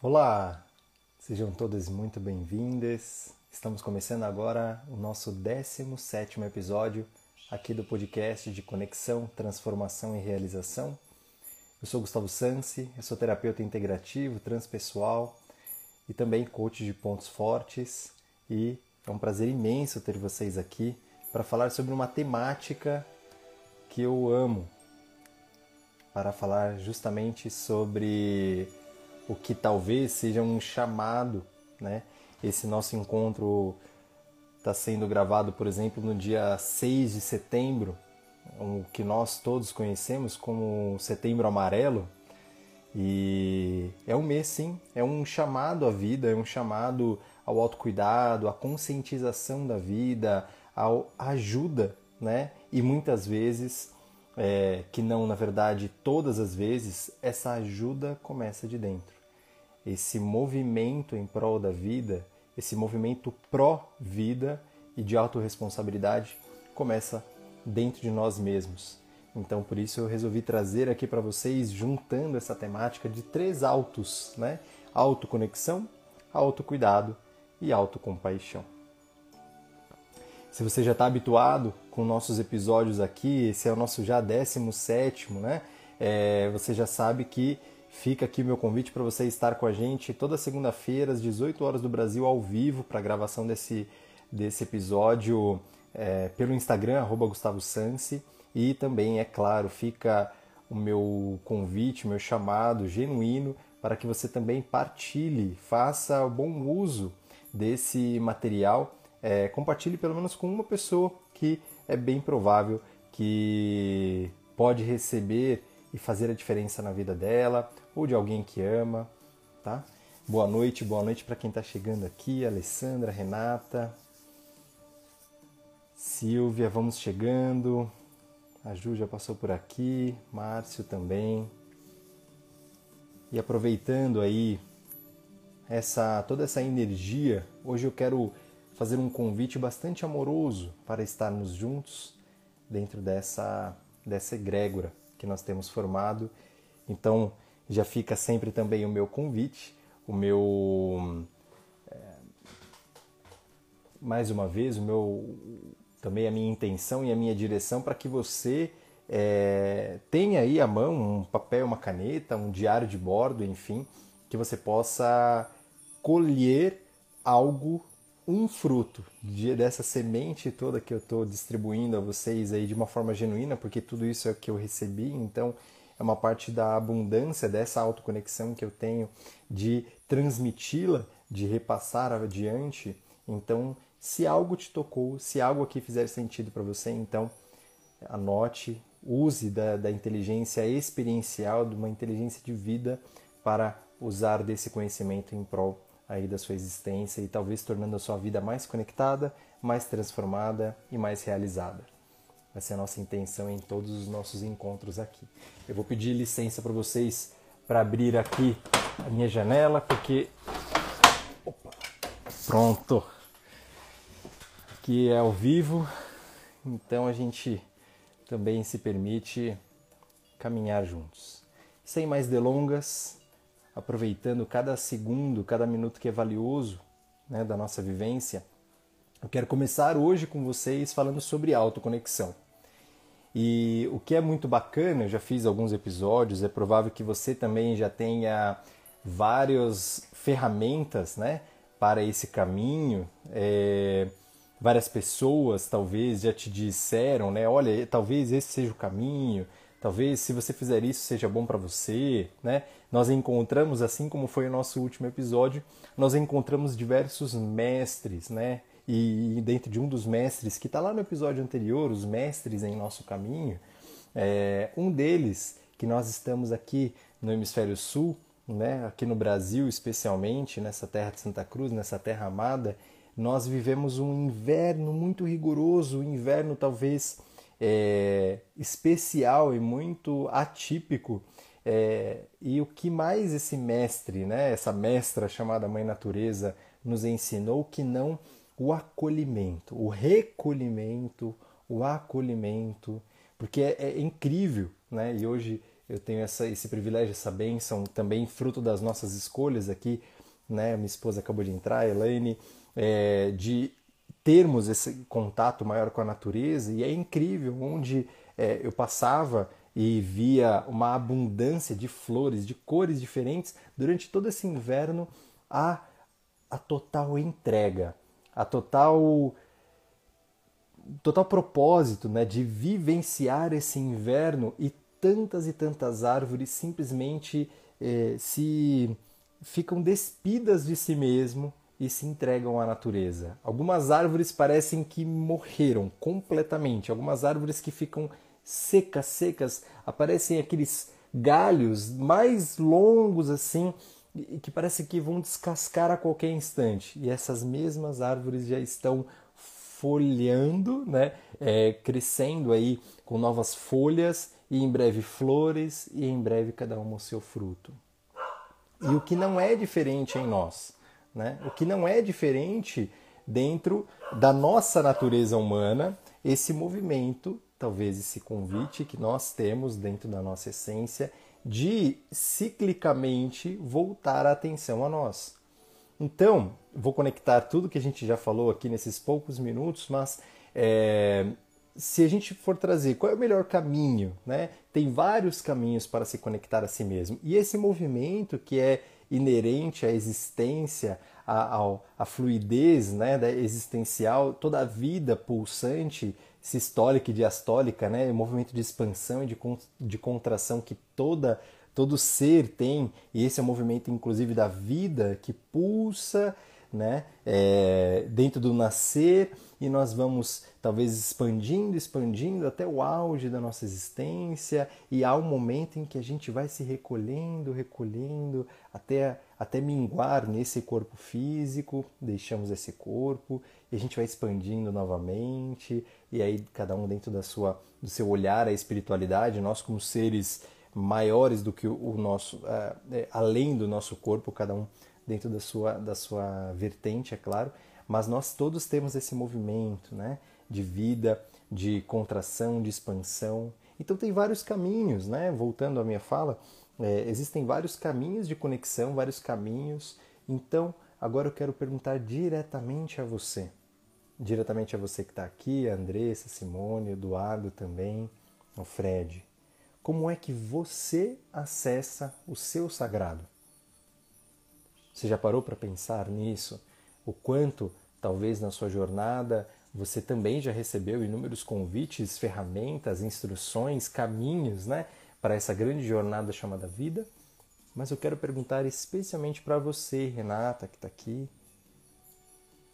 Olá, sejam todas muito bem-vindas. Estamos começando agora o nosso 17 episódio aqui do podcast de Conexão, Transformação e Realização. Eu sou Gustavo Sansi, eu sou terapeuta integrativo, transpessoal e também coach de pontos fortes e é um prazer imenso ter vocês aqui para falar sobre uma temática que eu amo, para falar justamente sobre o que talvez seja um chamado, né? Esse nosso encontro está sendo gravado, por exemplo, no dia 6 de setembro, o que nós todos conhecemos como Setembro Amarelo. E é um mês, sim, é um chamado à vida, é um chamado ao autocuidado, à conscientização da vida, à ajuda, né? E muitas vezes, é, que não na verdade todas as vezes, essa ajuda começa de dentro esse movimento em prol da vida, esse movimento pró-vida e de autorresponsabilidade começa dentro de nós mesmos. Então, por isso eu resolvi trazer aqui para vocês, juntando essa temática de três autos, né? Autoconexão, autocuidado e autocompaixão. Se você já está habituado com nossos episódios aqui, esse é o nosso já 17, né? É, você já sabe que Fica aqui meu convite para você estar com a gente toda segunda-feira, às 18 horas do Brasil, ao vivo, para a gravação desse, desse episódio é, pelo Instagram, Gustavo Sansi. E também, é claro, fica o meu convite, o meu chamado genuíno para que você também partilhe, faça bom uso desse material, é, compartilhe pelo menos com uma pessoa que é bem provável que pode receber e fazer a diferença na vida dela ou de alguém que ama, tá? Boa noite, boa noite para quem está chegando aqui, Alessandra, Renata, Silvia, vamos chegando. A Ju já passou por aqui, Márcio também. E aproveitando aí essa toda essa energia, hoje eu quero fazer um convite bastante amoroso para estarmos juntos dentro dessa dessa egrégora que nós temos formado. Então, já fica sempre também o meu convite, o meu. É, mais uma vez, o meu, também a minha intenção e a minha direção para que você é, tenha aí à mão um papel, uma caneta, um diário de bordo, enfim, que você possa colher algo um fruto dessa semente toda que eu estou distribuindo a vocês aí de uma forma genuína, porque tudo isso é o que eu recebi, então é uma parte da abundância dessa autoconexão que eu tenho de transmiti-la, de repassar adiante. Então, se algo te tocou, se algo aqui fizer sentido para você, então anote, use da, da inteligência experiencial, de uma inteligência de vida para usar desse conhecimento em prol aí da sua existência e talvez tornando a sua vida mais conectada, mais transformada e mais realizada. Essa é a nossa intenção em todos os nossos encontros aqui. Eu vou pedir licença para vocês para abrir aqui a minha janela, porque. Opa. Pronto! Aqui é ao vivo, então a gente também se permite caminhar juntos. Sem mais delongas, aproveitando cada segundo, cada minuto que é valioso né, da nossa vivência, eu quero começar hoje com vocês falando sobre autoconexão. E o que é muito bacana, eu já fiz alguns episódios, é provável que você também já tenha várias ferramentas né, para esse caminho. É, várias pessoas talvez já te disseram, né? Olha, talvez esse seja o caminho, Talvez se você fizer isso seja bom para você, né? Nós encontramos, assim como foi o nosso último episódio, nós encontramos diversos mestres, né? E dentro de um dos mestres que está lá no episódio anterior, os mestres em nosso caminho, é, um deles que nós estamos aqui no hemisfério sul, né? Aqui no Brasil especialmente, nessa terra de Santa Cruz, nessa terra amada, nós vivemos um inverno muito rigoroso, um inverno talvez é, especial e muito atípico. É, e o que mais esse mestre, né, essa mestra chamada Mãe Natureza, nos ensinou que não o acolhimento, o recolhimento, o acolhimento, porque é, é incrível, né? E hoje eu tenho essa, esse privilégio, essa bênção, também fruto das nossas escolhas aqui, né? Minha esposa acabou de entrar, Elaine, é, de termos esse contato maior com a natureza, e é incrível, onde é, eu passava e via uma abundância de flores, de cores diferentes, durante todo esse inverno, a, a total entrega, a total total propósito né, de vivenciar esse inverno e tantas e tantas árvores simplesmente eh, se ficam despidas de si mesmo e se entregam à natureza. Algumas árvores parecem que morreram completamente, algumas árvores que ficam secas, secas, aparecem aqueles galhos mais longos assim que parece que vão descascar a qualquer instante. E essas mesmas árvores já estão folhando, né, é, crescendo aí com novas folhas e em breve flores e em breve cada uma o seu fruto. E o que não é diferente em nós, né? O que não é diferente dentro da nossa natureza humana, esse movimento, talvez esse convite que nós temos dentro da nossa essência de ciclicamente voltar a atenção a nós. Então, vou conectar tudo que a gente já falou aqui nesses poucos minutos, mas é, se a gente for trazer qual é o melhor caminho, né? Tem vários caminhos para se conectar a si mesmo. E esse movimento que é inerente à existência, à, à fluidez né, da existencial, toda a vida pulsante, sistólica e diastólica, né, o movimento de expansão e de, de contração que toda todo ser tem, e esse é o movimento inclusive da vida que pulsa né, é, dentro do nascer e nós vamos talvez expandindo, expandindo até o auge da nossa existência e há um momento em que a gente vai se recolhendo, recolhendo até, até minguar nesse corpo físico, deixamos esse corpo e a gente vai expandindo novamente e aí cada um dentro da sua, do seu olhar à espiritualidade, nós como seres maiores do que o nosso, é, além do nosso corpo, cada um dentro da sua, da sua vertente, é claro, mas nós todos temos esse movimento né, de vida, de contração, de expansão. Então tem vários caminhos, né? Voltando à minha fala, é, existem vários caminhos de conexão, vários caminhos. Então agora eu quero perguntar diretamente a você, diretamente a você que está aqui, a Andressa, Simone, Eduardo também, o Fred. Como é que você acessa o seu sagrado? Você já parou para pensar nisso? O quanto, talvez na sua jornada, você também já recebeu inúmeros convites, ferramentas, instruções, caminhos, né, para essa grande jornada chamada vida? Mas eu quero perguntar especialmente para você, Renata, que está aqui,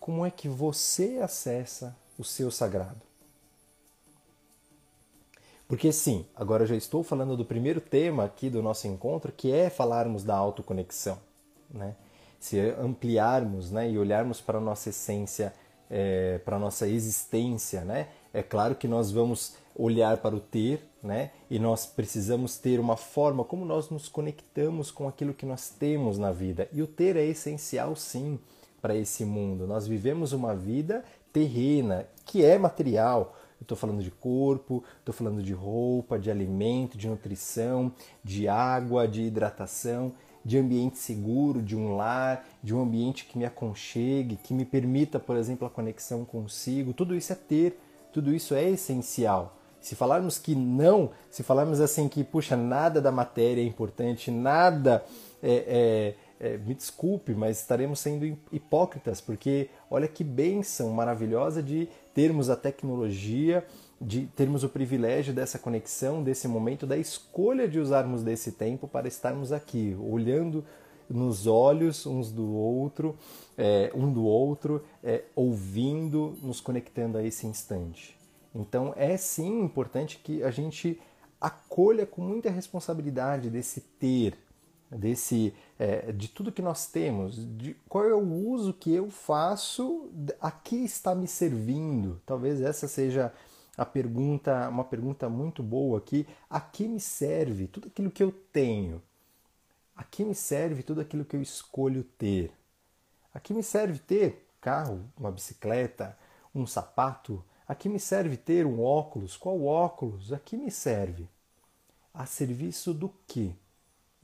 como é que você acessa o seu sagrado? Porque sim, agora eu já estou falando do primeiro tema aqui do nosso encontro, que é falarmos da autoconexão, né? se ampliarmos né, e olharmos para a nossa essência, é, para a nossa existência, né, é claro que nós vamos olhar para o ter, né, e nós precisamos ter uma forma como nós nos conectamos com aquilo que nós temos na vida. E o ter é essencial, sim, para esse mundo. Nós vivemos uma vida terrena, que é material. Estou falando de corpo, estou falando de roupa, de alimento, de nutrição, de água, de hidratação de ambiente seguro, de um lar, de um ambiente que me aconchegue, que me permita, por exemplo, a conexão consigo. Tudo isso é ter, tudo isso é essencial. Se falarmos que não, se falarmos assim que, puxa, nada da matéria é importante, nada é, é, é, me desculpe, mas estaremos sendo hipócritas, porque olha que bênção maravilhosa de termos a tecnologia de termos o privilégio dessa conexão, desse momento, da escolha de usarmos desse tempo para estarmos aqui, olhando nos olhos uns do outro, é, um do outro, é, ouvindo, nos conectando a esse instante. Então é sim importante que a gente acolha com muita responsabilidade desse ter, desse é, de tudo que nós temos, de qual é o uso que eu faço, a que está me servindo. Talvez essa seja a pergunta, uma pergunta muito boa aqui: a que me serve tudo aquilo que eu tenho? A que me serve tudo aquilo que eu escolho ter? A que me serve ter carro, uma bicicleta, um sapato? A que me serve ter um óculos? Qual óculos? A que me serve? a serviço do quê?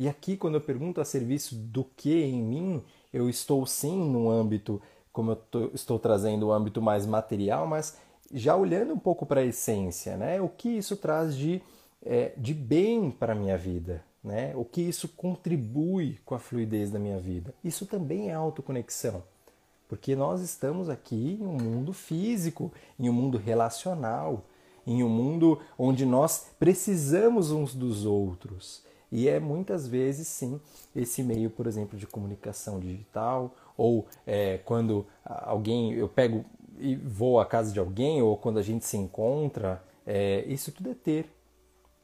E aqui, quando eu pergunto a serviço do que em mim, eu estou sim no âmbito, como eu tô, estou trazendo o âmbito mais material, mas já olhando um pouco para a essência, né? O que isso traz de, é, de bem para a minha vida, né? O que isso contribui com a fluidez da minha vida. Isso também é autoconexão. Porque nós estamos aqui em um mundo físico, em um mundo relacional, em um mundo onde nós precisamos uns dos outros. E é muitas vezes, sim, esse meio, por exemplo, de comunicação digital, ou é, quando alguém, eu pego e vou à casa de alguém, ou quando a gente se encontra, é, isso tudo é ter.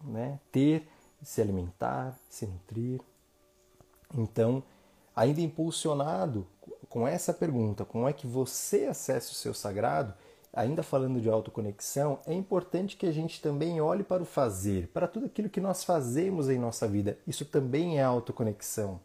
Né? Ter, se alimentar, se nutrir. Então, ainda impulsionado com essa pergunta, como é que você acessa o seu sagrado, ainda falando de autoconexão, é importante que a gente também olhe para o fazer, para tudo aquilo que nós fazemos em nossa vida. Isso também é autoconexão.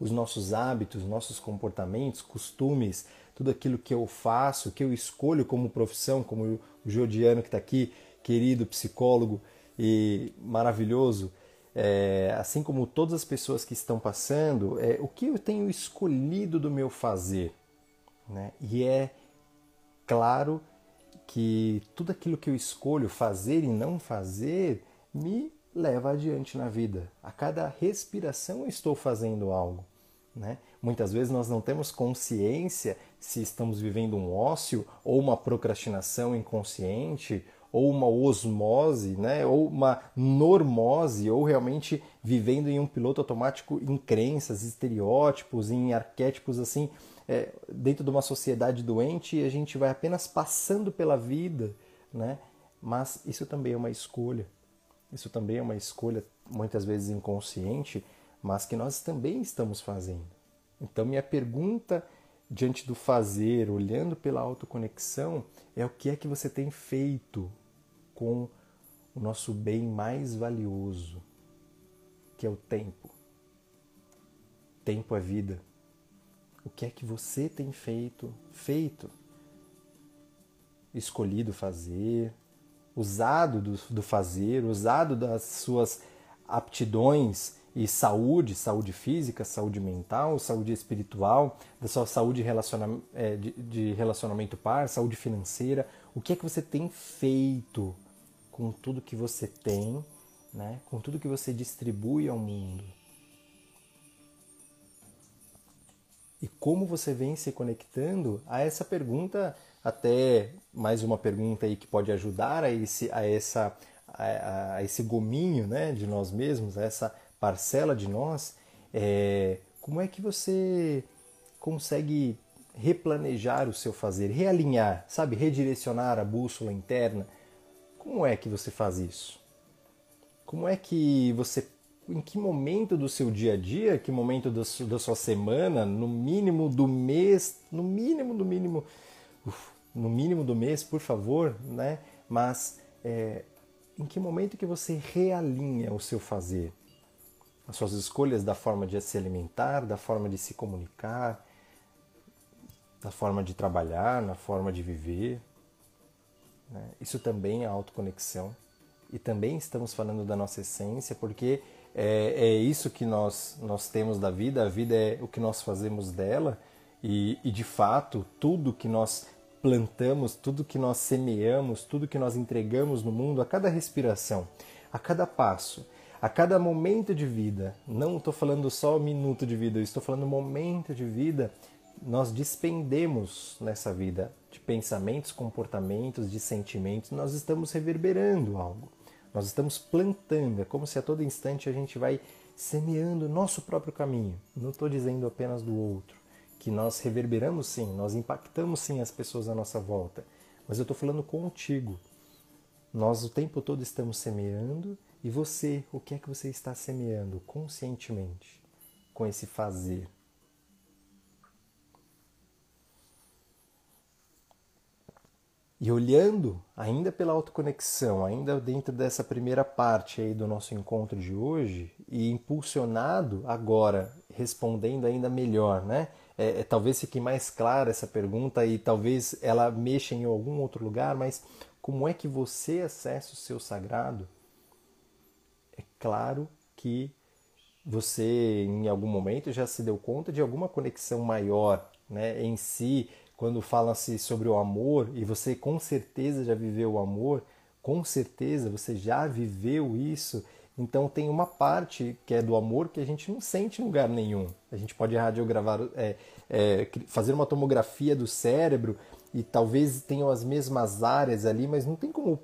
Os nossos hábitos, nossos comportamentos, costumes, tudo aquilo que eu faço, que eu escolho como profissão, como o Jodiano que está aqui, querido psicólogo e maravilhoso, é, assim como todas as pessoas que estão passando, é, o que eu tenho escolhido do meu fazer. Né? E é claro que tudo aquilo que eu escolho fazer e não fazer me leva adiante na vida. A cada respiração eu estou fazendo algo. Né? Muitas vezes nós não temos consciência se estamos vivendo um ócio ou uma procrastinação inconsciente ou uma osmose, né? ou uma normose, ou realmente vivendo em um piloto automático em crenças, estereótipos, em arquétipos assim, é, dentro de uma sociedade doente, a gente vai apenas passando pela vida, né? mas isso também é uma escolha. Isso também é uma escolha, muitas vezes inconsciente, mas que nós também estamos fazendo. Então, minha pergunta diante do fazer, olhando pela autoconexão, é o que é que você tem feito com o nosso bem mais valioso, que é o tempo. Tempo é vida. O que é que você tem feito, feito, escolhido fazer, usado do, do fazer, usado das suas aptidões e saúde, saúde física, saúde mental, saúde espiritual, da sua saúde relaciona é, de, de relacionamento par, saúde financeira. O que é que você tem feito com tudo que você tem, né? com tudo que você distribui ao mundo? E como você vem se conectando a essa pergunta, até mais uma pergunta aí que pode ajudar a esse, a essa, a, a esse gominho né, de nós mesmos, a essa parcela de nós, é, como é que você consegue replanejar o seu fazer, realinhar, sabe, redirecionar a bússola interna? Como é que você faz isso? Como é que você em que momento do seu dia a dia, que momento da sua semana, no mínimo do mês, no mínimo do mínimo, uf, no mínimo do mês, por favor, né? Mas é, em que momento que você realinha o seu fazer? as suas escolhas da forma de se alimentar, da forma de se comunicar, da forma de trabalhar, na forma de viver. Né? Isso também é autoconexão. E também estamos falando da nossa essência, porque é, é, isso que nós, nós temos da vida, a vida é o que nós fazemos dela, e, e de fato, tudo que nós plantamos, tudo que nós semeamos, tudo que nós entregamos no mundo, a cada respiração, a cada passo, a cada momento de vida, não estou falando só minuto de vida, estou falando momento de vida, nós despendemos nessa vida de pensamentos, comportamentos, de sentimentos, nós estamos reverberando algo. Nós estamos plantando, é como se a todo instante a gente vai semeando nosso próprio caminho. Não estou dizendo apenas do outro, que nós reverberamos sim, nós impactamos sim as pessoas à nossa volta, mas eu estou falando contigo. Nós o tempo todo estamos semeando e você, o que é que você está semeando conscientemente com esse fazer? E olhando, ainda pela autoconexão, ainda dentro dessa primeira parte aí do nosso encontro de hoje, e impulsionado agora, respondendo ainda melhor, né? É, é, talvez fique mais clara essa pergunta e talvez ela mexa em algum outro lugar, mas como é que você acessa o seu sagrado? claro que você em algum momento já se deu conta de alguma conexão maior né, em si, quando fala-se sobre o amor, e você com certeza já viveu o amor, com certeza você já viveu isso, então tem uma parte que é do amor que a gente não sente em lugar nenhum. A gente pode radiogravar, é, é, fazer uma tomografia do cérebro e talvez tenham as mesmas áreas ali, mas não tem como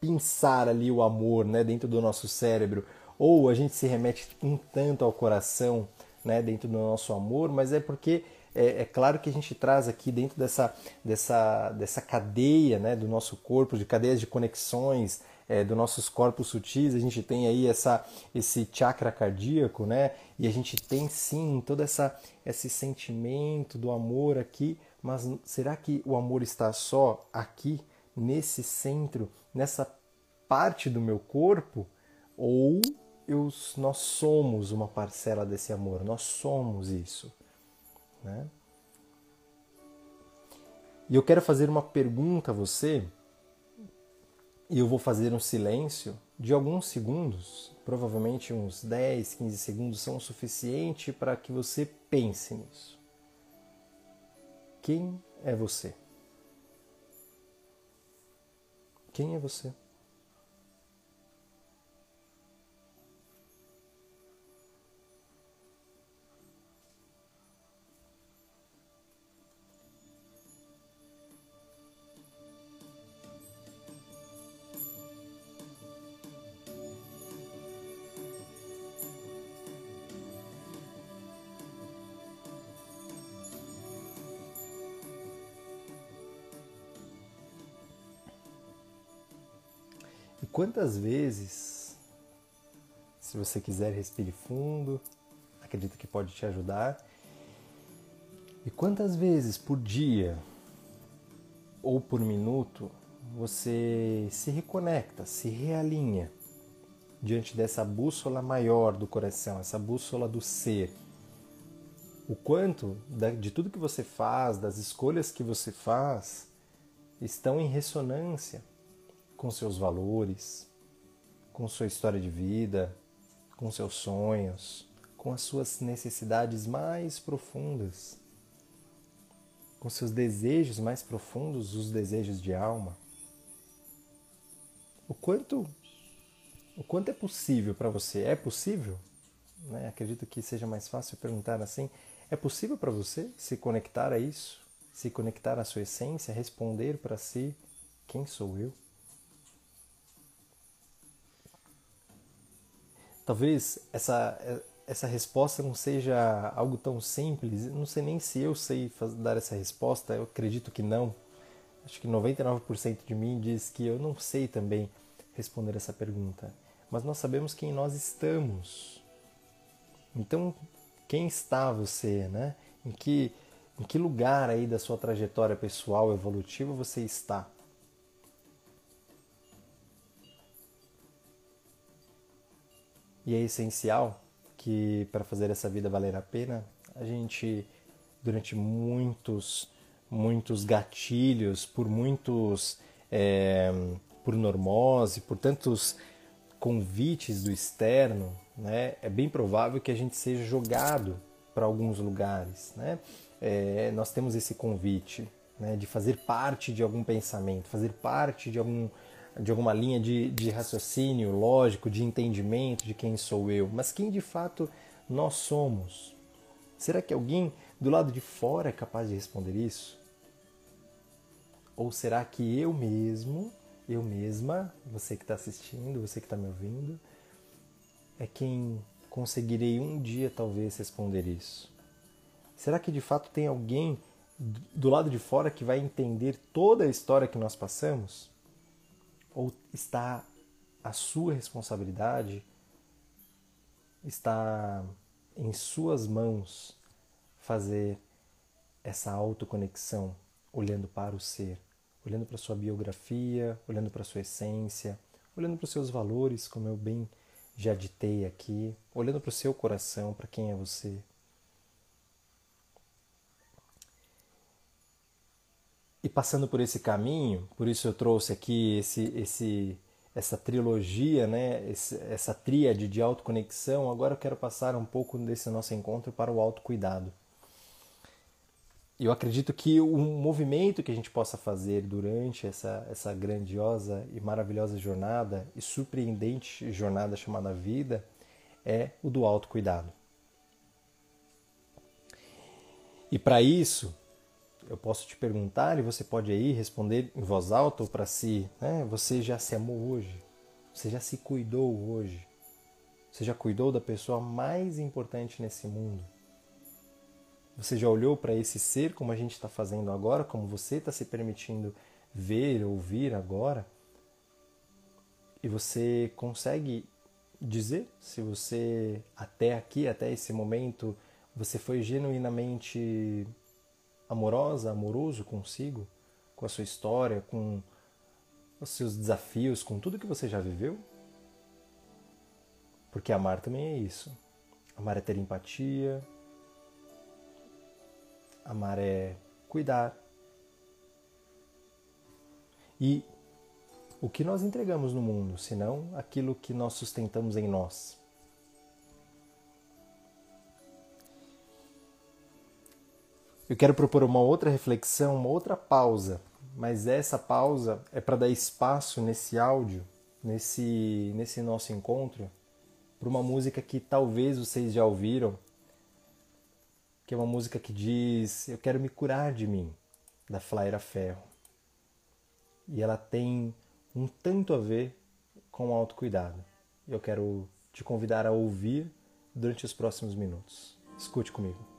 pensar ali o amor né, dentro do nosso cérebro ou a gente se remete um tanto ao coração né, dentro do nosso amor, mas é porque é, é, claro que a gente traz aqui dentro dessa, dessa, dessa cadeia né, do nosso corpo, de cadeias de conexões é, dos nossos corpos sutis, a gente tem aí essa, esse chakra cardíaco, né? E a gente tem sim todo essa, esse sentimento do amor aqui, mas será que o amor está só aqui, nesse centro, nessa parte do meu corpo? Ou eu, nós somos uma parcela desse amor, nós somos isso. Né? E eu quero fazer uma pergunta a você, e eu vou fazer um silêncio de alguns segundos, provavelmente uns 10, 15 segundos são o suficiente para que você pense nisso. Quem é você? Quem é você? Quantas vezes, se você quiser, respire fundo, acredito que pode te ajudar. E quantas vezes por dia ou por minuto você se reconecta, se realinha diante dessa bússola maior do coração, essa bússola do ser. O quanto de tudo que você faz, das escolhas que você faz, estão em ressonância com seus valores, com sua história de vida, com seus sonhos, com as suas necessidades mais profundas, com seus desejos mais profundos, os desejos de alma. O quanto o quanto é possível para você? É possível? Né? Acredito que seja mais fácil perguntar assim. É possível para você se conectar a isso? Se conectar à sua essência, responder para si: quem sou eu? Talvez essa, essa resposta não seja algo tão simples, não sei nem se eu sei dar essa resposta, eu acredito que não. Acho que 99% de mim diz que eu não sei também responder essa pergunta. Mas nós sabemos quem nós estamos. Então, quem está você, né? Em que, em que lugar aí da sua trajetória pessoal evolutiva você está? E é essencial que para fazer essa vida valer a pena, a gente durante muitos muitos gatilhos, por muitos é, por normose, por tantos convites do externo, né, é bem provável que a gente seja jogado para alguns lugares, né? É, nós temos esse convite né, de fazer parte de algum pensamento, fazer parte de algum de alguma linha de, de raciocínio lógico, de entendimento de quem sou eu, mas quem de fato nós somos. Será que alguém do lado de fora é capaz de responder isso? Ou será que eu mesmo, eu mesma, você que está assistindo, você que está me ouvindo, é quem conseguirei um dia talvez responder isso? Será que de fato tem alguém do lado de fora que vai entender toda a história que nós passamos? Ou está a sua responsabilidade, está em suas mãos fazer essa autoconexão, olhando para o ser, olhando para sua biografia, olhando para sua essência, olhando para os seus valores, como eu bem já ditei aqui, olhando para o seu coração, para quem é você. E passando por esse caminho, por isso eu trouxe aqui esse, esse, essa trilogia, né, essa tríade de autoconexão, agora eu quero passar um pouco desse nosso encontro para o autocuidado. Eu acredito que um movimento que a gente possa fazer durante essa, essa grandiosa e maravilhosa jornada e surpreendente jornada chamada vida é o do autocuidado. E para isso, eu posso te perguntar e você pode aí responder em voz alta ou para si, né? Você já se amou hoje? Você já se cuidou hoje? Você já cuidou da pessoa mais importante nesse mundo? Você já olhou para esse ser como a gente está fazendo agora, como você está se permitindo ver, ouvir agora? E você consegue dizer se você até aqui, até esse momento, você foi genuinamente amorosa, amoroso consigo, com a sua história, com os seus desafios, com tudo que você já viveu? Porque amar também é isso. Amar é ter empatia. Amar é cuidar. E o que nós entregamos no mundo, senão aquilo que nós sustentamos em nós? Eu quero propor uma outra reflexão, uma outra pausa, mas essa pausa é para dar espaço nesse áudio, nesse, nesse nosso encontro, para uma música que talvez vocês já ouviram, que é uma música que diz Eu quero me curar de mim, da Flaira Ferro. E ela tem um tanto a ver com o autocuidado. Eu quero te convidar a ouvir durante os próximos minutos. Escute comigo.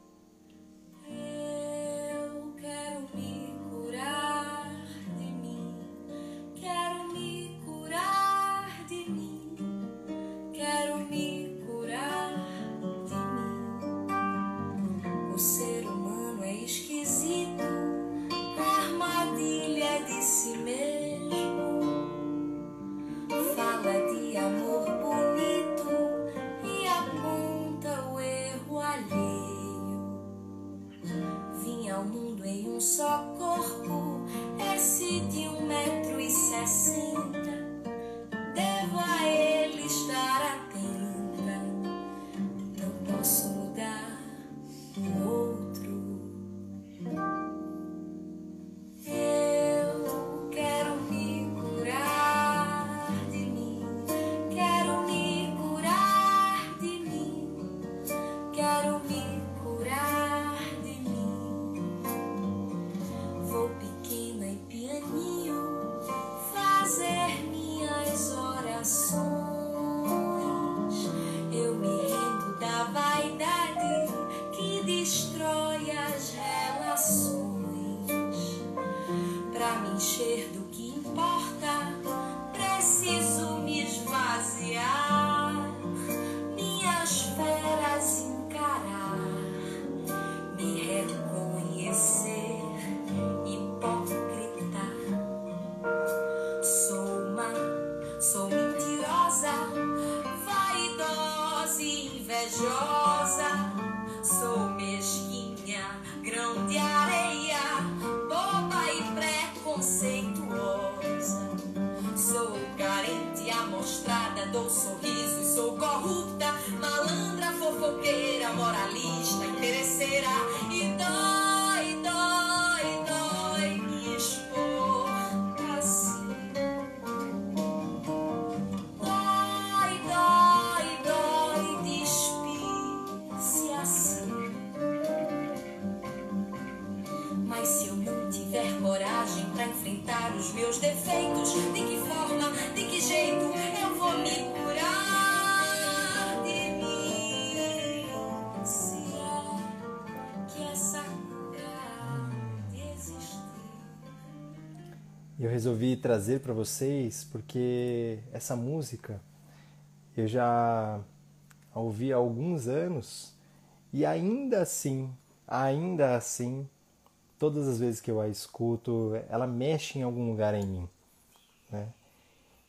Eu resolvi trazer para vocês porque essa música eu já a ouvi há alguns anos e ainda assim, ainda assim, todas as vezes que eu a escuto, ela mexe em algum lugar em mim, né?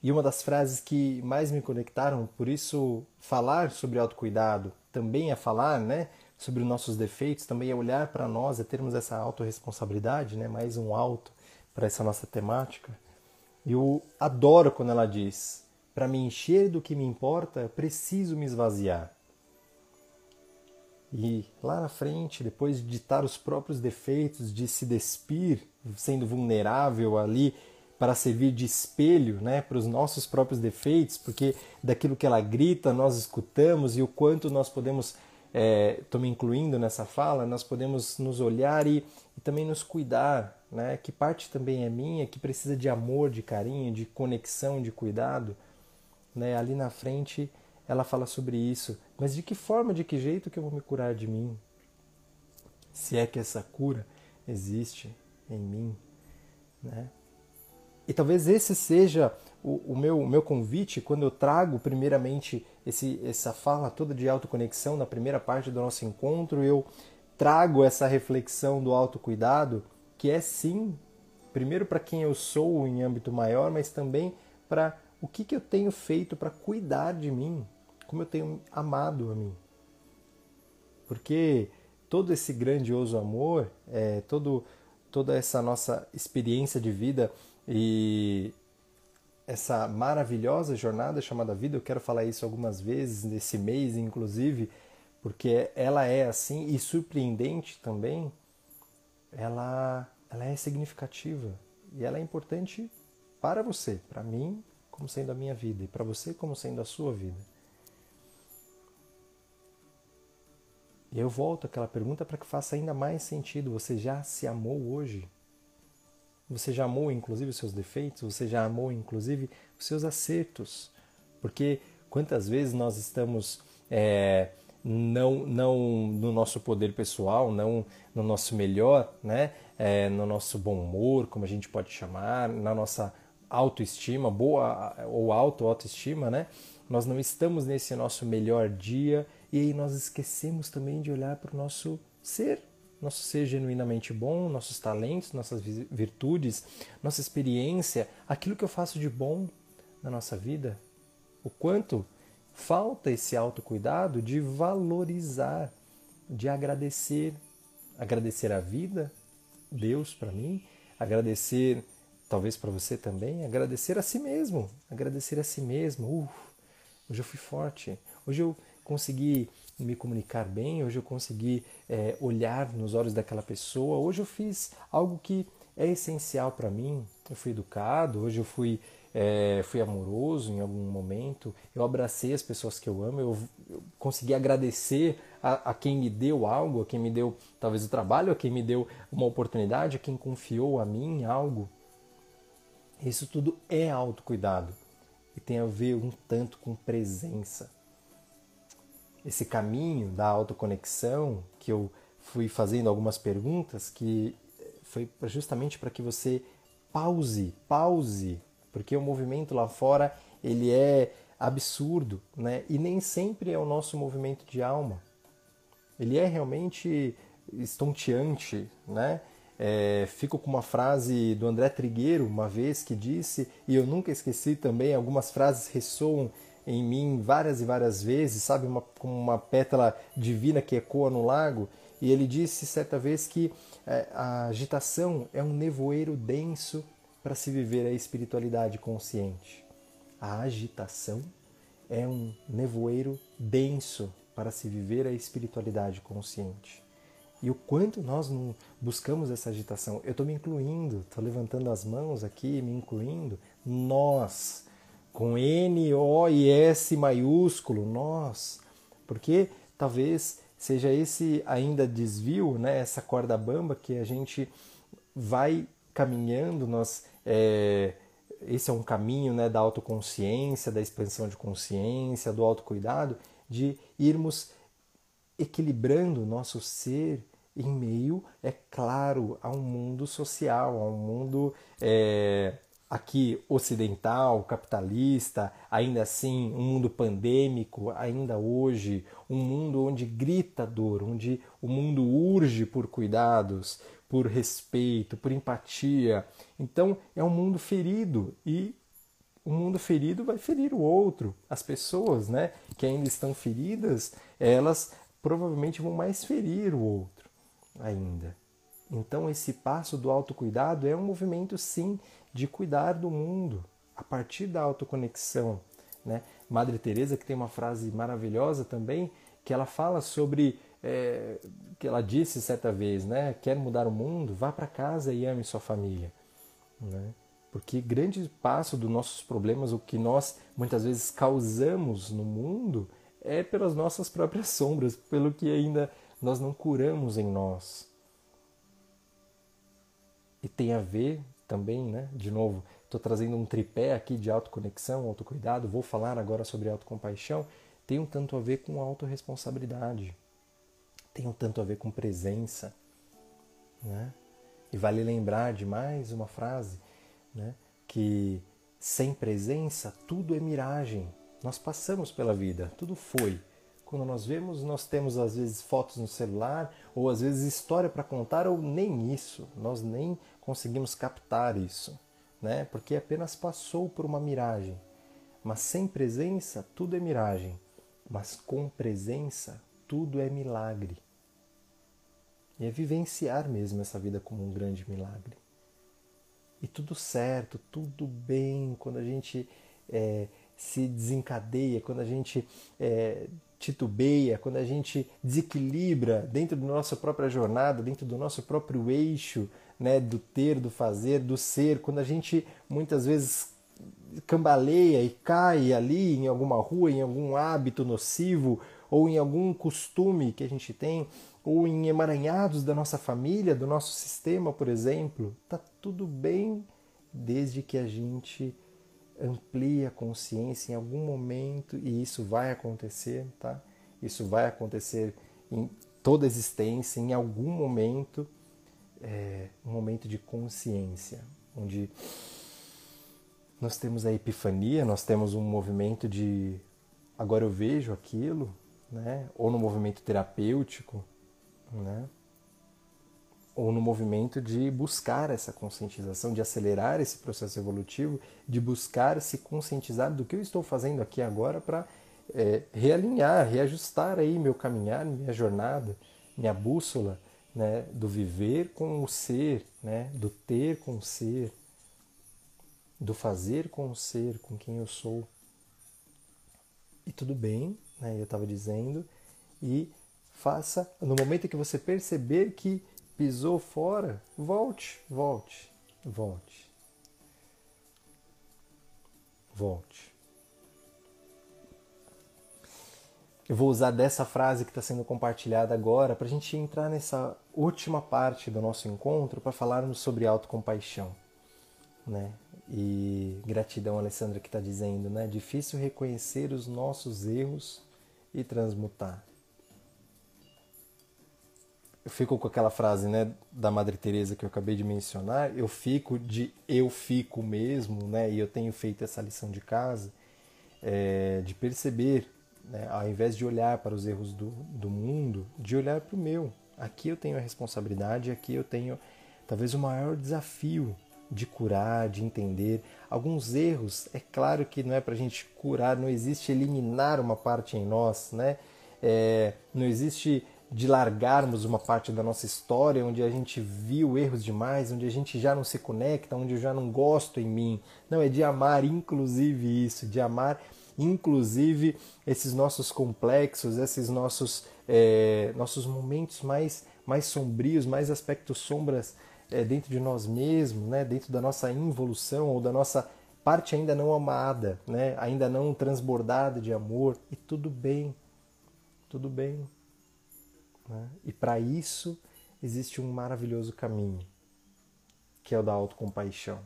E uma das frases que mais me conectaram, por isso falar sobre autocuidado também é falar, né, sobre os nossos defeitos, também é olhar para nós, é termos essa autorresponsabilidade, né, mais um alto para essa nossa temática, Eu adoro quando ela diz: para me encher do que me importa, preciso me esvaziar. E lá na frente, depois de ditar os próprios defeitos, de se despir, sendo vulnerável ali para servir de espelho né, para os nossos próprios defeitos, porque daquilo que ela grita nós escutamos e o quanto nós podemos, estou é, me incluindo nessa fala, nós podemos nos olhar e, e também nos cuidar, né, que parte também é minha, que precisa de amor, de carinho, de conexão, de cuidado. Né, ali na frente ela fala sobre isso. Mas de que forma, de que jeito que eu vou me curar de mim? Se é que essa cura existe em mim, né? E talvez esse seja o, o meu, o meu convite quando eu trago primeiramente esse, essa fala toda de autoconexão na primeira parte do nosso encontro, eu trago essa reflexão do autocuidado, que é sim, primeiro para quem eu sou em âmbito maior, mas também para o que, que eu tenho feito para cuidar de mim, como eu tenho amado a mim. Porque todo esse grandioso amor, é, todo, toda essa nossa experiência de vida e essa maravilhosa jornada chamada vida, eu quero falar isso algumas vezes nesse mês, inclusive, porque ela é assim e surpreendente também. Ela, ela é significativa e ela é importante para você, para mim, como sendo a minha vida, e para você, como sendo a sua vida. E eu volto àquela pergunta para que faça ainda mais sentido. Você já se amou hoje? Você já amou inclusive os seus defeitos? Você já amou inclusive os seus acertos? Porque quantas vezes nós estamos é, não, não no nosso poder pessoal, não no nosso melhor, né? É, no nosso bom humor, como a gente pode chamar, na nossa autoestima, boa ou auto-autoestima, né? Nós não estamos nesse nosso melhor dia e aí nós esquecemos também de olhar para o nosso ser, nosso ser genuinamente bom, nossos talentos, nossas virtudes, nossa experiência, aquilo que eu faço de bom na nossa vida. O quanto falta esse autocuidado de valorizar, de agradecer, agradecer a vida, Deus para mim, agradecer talvez para você também, agradecer a si mesmo, agradecer a si mesmo. Uh, hoje eu fui forte, hoje eu consegui me comunicar bem, hoje eu consegui é, olhar nos olhos daquela pessoa, hoje eu fiz algo que é essencial para mim. Eu fui educado, hoje eu fui, é, fui amoroso em algum momento, eu abracei as pessoas que eu amo, eu, eu consegui agradecer a, a, quem me deu algo, a quem me deu talvez o trabalho, a quem me deu uma oportunidade, a quem confiou a mim algo. Isso tudo é autocuidado e tem a ver um tanto com presença. Esse caminho da autoconexão que eu fui fazendo algumas perguntas que foi justamente para que você pause, pause, porque o movimento lá fora ele é absurdo, né? E nem sempre é o nosso movimento de alma. Ele é realmente estonteante, né? É, fico com uma frase do André Trigueiro, uma vez, que disse, e eu nunca esqueci também, algumas frases ressoam em mim várias e várias vezes, sabe, uma, como uma pétala divina que ecoa no lago. E ele disse certa vez que é, a agitação é um nevoeiro denso para se viver a espiritualidade consciente. A agitação é um nevoeiro denso para se viver a espiritualidade consciente. E o quanto nós não buscamos essa agitação. Eu estou me incluindo, estou levantando as mãos aqui, me incluindo. Nós, com N, O e S maiúsculo, nós. Porque talvez seja esse ainda desvio, né, essa corda bamba que a gente vai caminhando, nós, é, esse é um caminho né, da autoconsciência, da expansão de consciência, do autocuidado, de irmos equilibrando o nosso ser em meio, é claro, a um mundo social, a um mundo é, aqui ocidental, capitalista, ainda assim um mundo pandêmico, ainda hoje, um mundo onde grita dor, onde o mundo urge por cuidados, por respeito, por empatia. Então é um mundo ferido e o mundo ferido vai ferir o outro. As pessoas, né, que ainda estão feridas, elas provavelmente vão mais ferir o outro ainda. Então, esse passo do autocuidado é um movimento, sim, de cuidar do mundo a partir da autoconexão. Né? Madre Teresa que tem uma frase maravilhosa também, que ela fala sobre é, que ela disse certa vez, né? Quer mudar o mundo? Vá para casa e ame sua família, né? Porque grande passo dos nossos problemas, o que nós muitas vezes causamos no mundo, é pelas nossas próprias sombras, pelo que ainda nós não curamos em nós. E tem a ver também, né? De novo, estou trazendo um tripé aqui de autoconexão, autocuidado, vou falar agora sobre autocompaixão, tem um tanto a ver com autorresponsabilidade, tem um tanto a ver com presença, né? E vale lembrar de mais uma frase, né? Que sem presença tudo é miragem. Nós passamos pela vida, tudo foi. Quando nós vemos, nós temos às vezes fotos no celular, ou às vezes história para contar, ou nem isso. Nós nem conseguimos captar isso, né? Porque apenas passou por uma miragem. Mas sem presença, tudo é miragem. Mas com presença, tudo é milagre. E é vivenciar mesmo essa vida como um grande milagre. E tudo certo, tudo bem quando a gente é, se desencadeia, quando a gente é, titubeia, quando a gente desequilibra dentro da nossa própria jornada, dentro do nosso próprio eixo, né, do ter, do fazer, do ser, quando a gente muitas vezes cambaleia e cai ali em alguma rua, em algum hábito nocivo ou em algum costume que a gente tem, ou em emaranhados da nossa família, do nosso sistema, por exemplo, tá tudo bem desde que a gente amplie a consciência em algum momento e isso vai acontecer, tá? Isso vai acontecer em toda a existência, em algum momento é, um momento de consciência, onde nós temos a epifania, nós temos um movimento de agora eu vejo aquilo, né? ou no movimento terapêutico, né? ou no movimento de buscar essa conscientização, de acelerar esse processo evolutivo, de buscar se conscientizar do que eu estou fazendo aqui agora para é, realinhar, reajustar aí meu caminhar, minha jornada, minha bússola, né, do viver com o ser, né, do ter com o ser, do fazer com o ser, com quem eu sou. E tudo bem, né, eu estava dizendo, e faça, no momento que você perceber que pisou fora, volte, volte, volte. Volte. Eu vou usar dessa frase que está sendo compartilhada agora para a gente entrar nessa última parte do nosso encontro para falarmos sobre autocompaixão. Né? E gratidão, Alessandra, que está dizendo, né? Difícil reconhecer os nossos erros e transmutar. Eu fico com aquela frase, né, da Madre Teresa que eu acabei de mencionar. Eu fico de eu fico mesmo, né? E eu tenho feito essa lição de casa é, de perceber né? ao invés de olhar para os erros do, do mundo, de olhar para o meu. Aqui eu tenho a responsabilidade, aqui eu tenho talvez o maior desafio de curar, de entender. Alguns erros, é claro que não é para a gente curar, não existe eliminar uma parte em nós, né? É, não existe de largarmos uma parte da nossa história onde a gente viu erros demais, onde a gente já não se conecta, onde eu já não gosto em mim. Não, é de amar inclusive isso, de amar inclusive esses nossos complexos, esses nossos, é, nossos momentos mais, mais sombrios, mais aspectos sombras é, dentro de nós mesmos, né, dentro da nossa involução ou da nossa parte ainda não amada, né, ainda não transbordada de amor, e tudo bem, tudo bem. Né? E para isso existe um maravilhoso caminho, que é o da autocompaixão,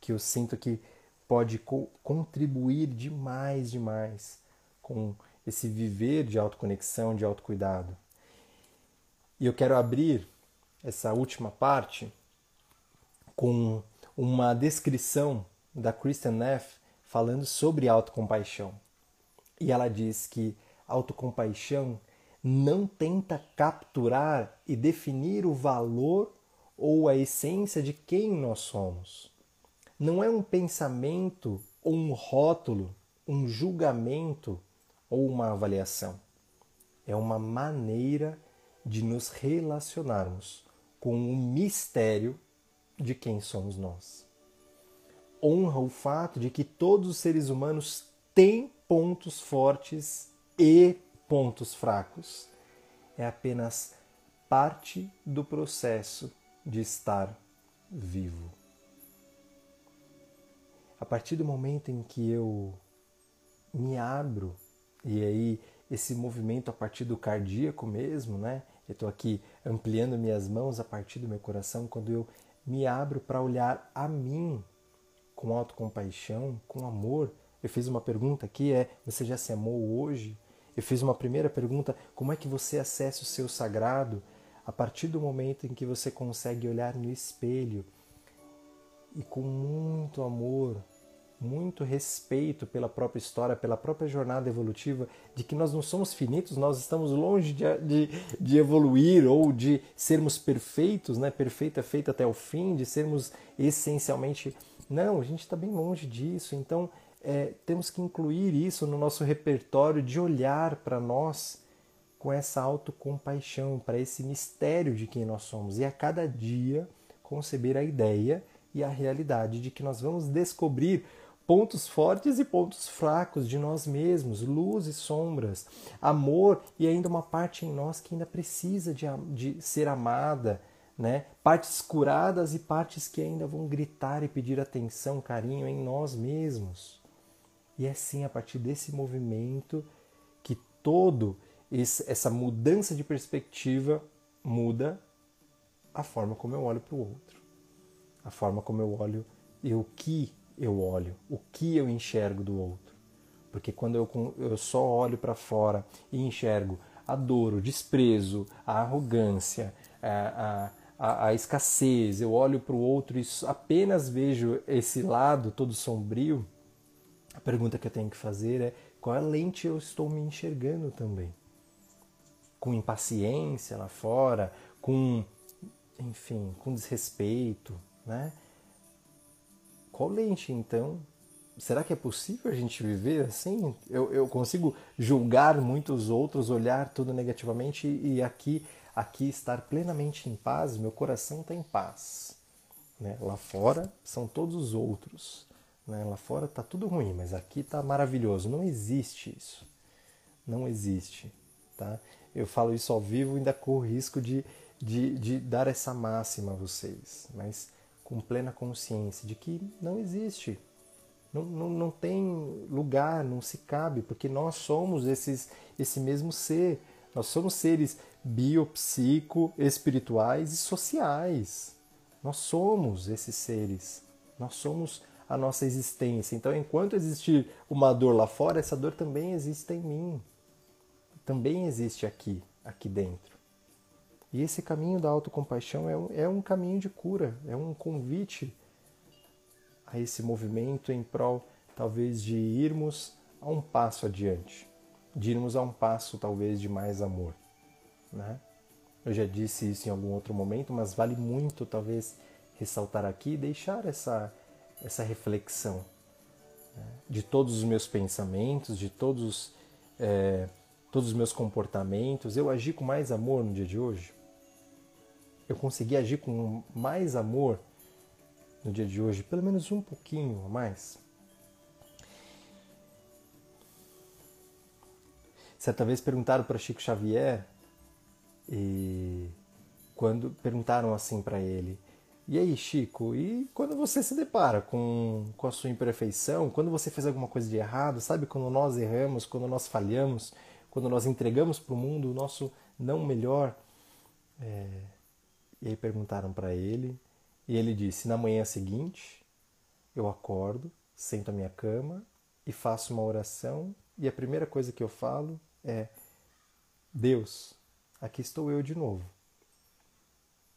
que eu sinto que pode co contribuir demais, demais com esse viver de autoconexão, de autocuidado. E eu quero abrir essa última parte com uma descrição da Kristen Neff falando sobre autocompaixão. E ela diz que autocompaixão não tenta capturar e definir o valor ou a essência de quem nós somos não é um pensamento ou um rótulo, um julgamento ou uma avaliação. É uma maneira de nos relacionarmos com o mistério de quem somos nós. Honra o fato de que todos os seres humanos têm pontos fortes e pontos fracos. É apenas parte do processo de estar vivo. A partir do momento em que eu me abro, e aí esse movimento a partir do cardíaco mesmo, né? Eu estou aqui ampliando minhas mãos a partir do meu coração quando eu me abro para olhar a mim com autocompaixão, com amor. Eu fiz uma pergunta aqui, é: você já se amou hoje? Eu fiz uma primeira pergunta: como é que você acessa o seu sagrado? A partir do momento em que você consegue olhar no espelho e com muito amor, muito respeito pela própria história, pela própria jornada evolutiva, de que nós não somos finitos, nós estamos longe de, de, de evoluir ou de sermos perfeitos, né? É feito até o fim, de sermos essencialmente. Não, a gente está bem longe disso. Então, é, temos que incluir isso no nosso repertório de olhar para nós com essa autocompaixão, para esse mistério de quem nós somos. E a cada dia conceber a ideia e a realidade de que nós vamos descobrir pontos fortes e pontos fracos de nós mesmos, luz e sombras, amor e ainda uma parte em nós que ainda precisa de, de ser amada, né? Partes curadas e partes que ainda vão gritar e pedir atenção, carinho em nós mesmos. E é assim a partir desse movimento que todo esse, essa mudança de perspectiva muda a forma como eu olho para o outro, a forma como eu olho e o que eu olho, o que eu enxergo do outro. Porque quando eu, eu só olho para fora e enxergo a dor, o desprezo, a arrogância, a, a, a escassez, eu olho para o outro e apenas vejo esse lado todo sombrio, a pergunta que eu tenho que fazer é qual é lente eu estou me enxergando também? Com impaciência lá fora, com, enfim, com desrespeito, né? Qual lente, então? Será que é possível a gente viver assim? Eu, eu consigo julgar muitos outros, olhar tudo negativamente e aqui, aqui estar plenamente em paz? Meu coração está em paz. Né? Lá fora são todos os outros. Né? Lá fora está tudo ruim, mas aqui está maravilhoso. Não existe isso. Não existe. Tá? Eu falo isso ao vivo e ainda corro risco de, de, de dar essa máxima a vocês. Mas com plena consciência de que não existe, não, não, não tem lugar, não se cabe, porque nós somos esses, esse mesmo ser. Nós somos seres biopsico, espirituais e sociais. Nós somos esses seres. Nós somos a nossa existência. Então, enquanto existir uma dor lá fora, essa dor também existe em mim. Também existe aqui, aqui dentro. E esse caminho da autocompaixão é um, é um caminho de cura, é um convite a esse movimento em prol, talvez, de irmos a um passo adiante, de irmos a um passo, talvez, de mais amor. Né? Eu já disse isso em algum outro momento, mas vale muito, talvez, ressaltar aqui e deixar essa, essa reflexão né? de todos os meus pensamentos, de todos, é, todos os meus comportamentos. Eu agi com mais amor no dia de hoje? Eu consegui agir com mais amor no dia de hoje, pelo menos um pouquinho a mais. Certa vez perguntaram para Chico Xavier e quando perguntaram assim para ele: "E aí, Chico, e quando você se depara com, com a sua imperfeição, quando você fez alguma coisa de errado, sabe quando nós erramos, quando nós falhamos, quando nós entregamos para o mundo o nosso não melhor, é, e aí perguntaram para ele, e ele disse: Na manhã seguinte, eu acordo, sento à minha cama e faço uma oração, e a primeira coisa que eu falo é: Deus, aqui estou eu de novo.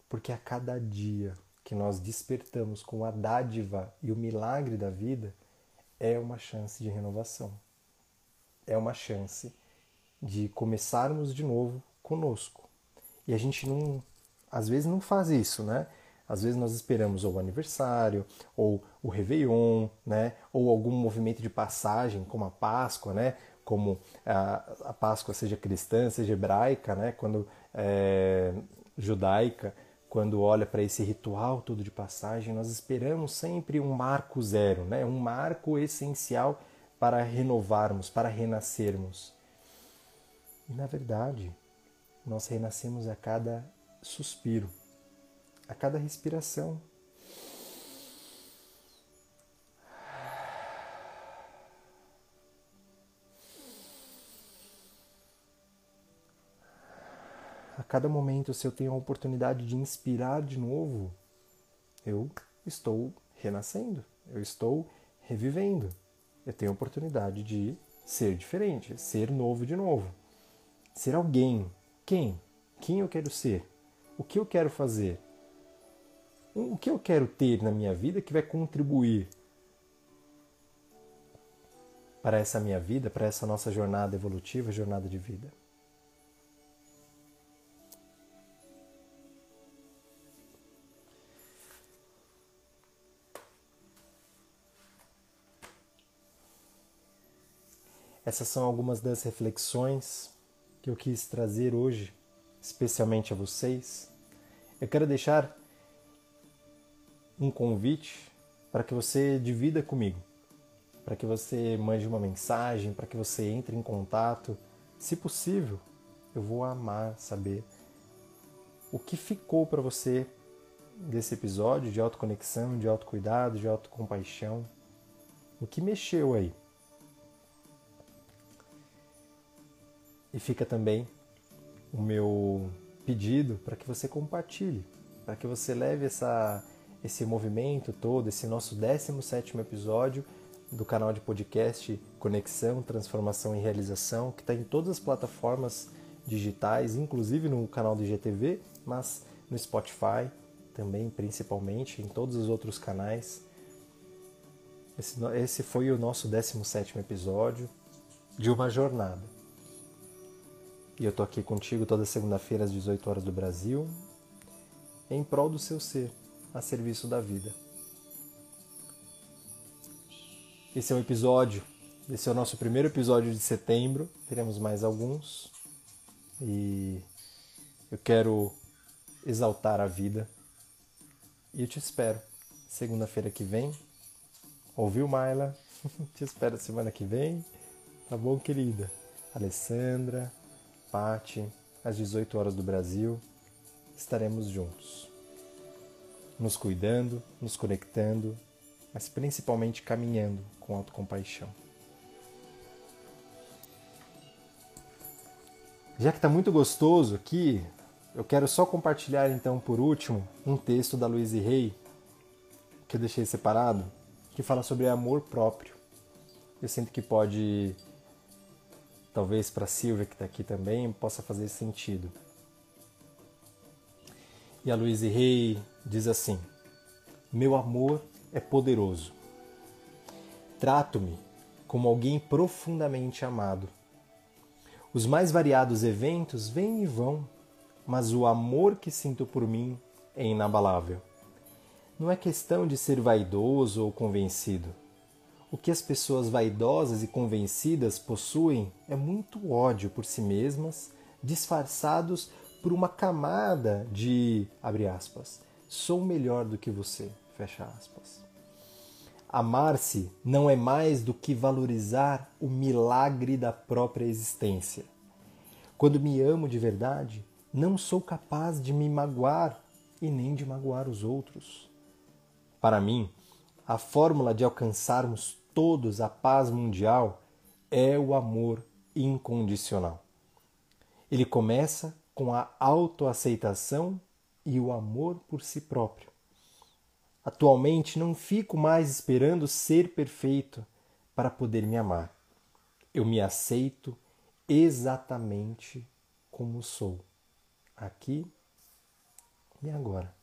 Porque a cada dia que nós despertamos com a dádiva e o milagre da vida, é uma chance de renovação. É uma chance de começarmos de novo conosco. E a gente não às vezes não faz isso, né? Às vezes nós esperamos ou o aniversário, ou o Réveillon, né? ou algum movimento de passagem, como a Páscoa, né? como a, a Páscoa seja cristã, seja hebraica, né? quando é, judaica, quando olha para esse ritual todo de passagem, nós esperamos sempre um marco zero, né? um marco essencial para renovarmos, para renascermos. E na verdade, nós renascemos a cada suspiro, a cada respiração. A cada momento, se eu tenho a oportunidade de inspirar de novo, eu estou renascendo, eu estou revivendo. Eu tenho a oportunidade de ser diferente, ser novo de novo. Ser alguém. Quem? Quem eu quero ser? O que eu quero fazer? O que eu quero ter na minha vida que vai contribuir para essa minha vida, para essa nossa jornada evolutiva, jornada de vida? Essas são algumas das reflexões que eu quis trazer hoje, especialmente a vocês. Eu quero deixar um convite para que você divida comigo, para que você mande uma mensagem, para que você entre em contato. Se possível, eu vou amar saber o que ficou para você desse episódio de autoconexão, de autocuidado, de autocompaixão. O que mexeu aí? E fica também o meu pedido para que você compartilhe, para que você leve essa, esse movimento todo, esse nosso 17 episódio do canal de podcast Conexão, Transformação e Realização, que está em todas as plataformas digitais, inclusive no canal do IGTV, mas no Spotify também, principalmente, em todos os outros canais. Esse, esse foi o nosso 17 episódio de uma jornada e eu tô aqui contigo toda segunda-feira às 18 horas do Brasil, em prol do seu ser, a serviço da vida. Esse é o episódio, esse é o nosso primeiro episódio de setembro, teremos mais alguns. E eu quero exaltar a vida. E eu te espero segunda-feira que vem. Ouviu, Maila? te espero semana que vem. Tá bom, querida? Alessandra, Pati, às 18 horas do Brasil, estaremos juntos. Nos cuidando, nos conectando, mas principalmente caminhando com autocompaixão. Já que está muito gostoso aqui, eu quero só compartilhar então por último um texto da Louise Hay que eu deixei separado, que fala sobre amor próprio. Eu sinto que pode talvez para Silvia que está aqui também possa fazer sentido. E a Louise Rey diz assim: Meu amor é poderoso. Trato-me como alguém profundamente amado. Os mais variados eventos vêm e vão, mas o amor que sinto por mim é inabalável. Não é questão de ser vaidoso ou convencido. O que as pessoas vaidosas e convencidas possuem é muito ódio por si mesmas, disfarçados por uma camada de, abre aspas, sou melhor do que você, fecha aspas. Amar-se não é mais do que valorizar o milagre da própria existência. Quando me amo de verdade, não sou capaz de me magoar e nem de magoar os outros. Para mim, a fórmula de alcançarmos todos a paz mundial é o amor incondicional. Ele começa com a autoaceitação e o amor por si próprio. Atualmente não fico mais esperando ser perfeito para poder me amar. Eu me aceito exatamente como sou, aqui e agora.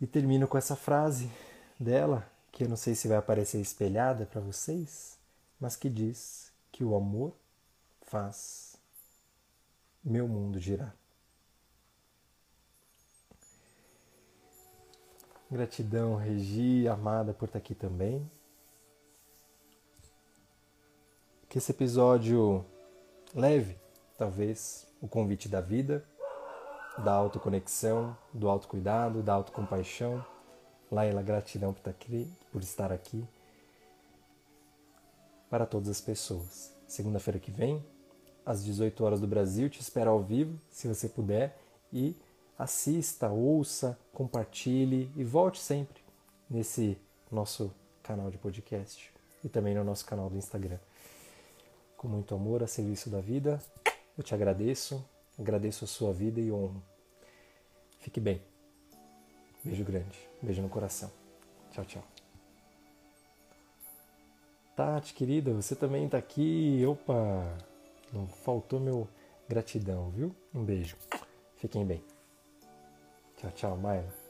E termino com essa frase dela, que eu não sei se vai aparecer espelhada para vocês, mas que diz que o amor faz meu mundo girar. Gratidão, Regi, amada, por estar aqui também. Que esse episódio leve, talvez, o convite da vida, da autoconexão, do autocuidado, da autocompaixão. Laila, gratidão por estar aqui para todas as pessoas. Segunda-feira que vem, às 18 horas do Brasil, te espero ao vivo, se você puder, e assista, ouça, compartilhe e volte sempre nesse nosso canal de podcast e também no nosso canal do Instagram. Com muito amor a serviço da vida, eu te agradeço, agradeço a sua vida e honro. Fique bem. Beijo grande, beijo no coração. Tchau, tchau. Tati, querida, você também está aqui. Opa, não faltou meu gratidão, viu? Um beijo. Fiquem bem. Tchau, tchau, Maila.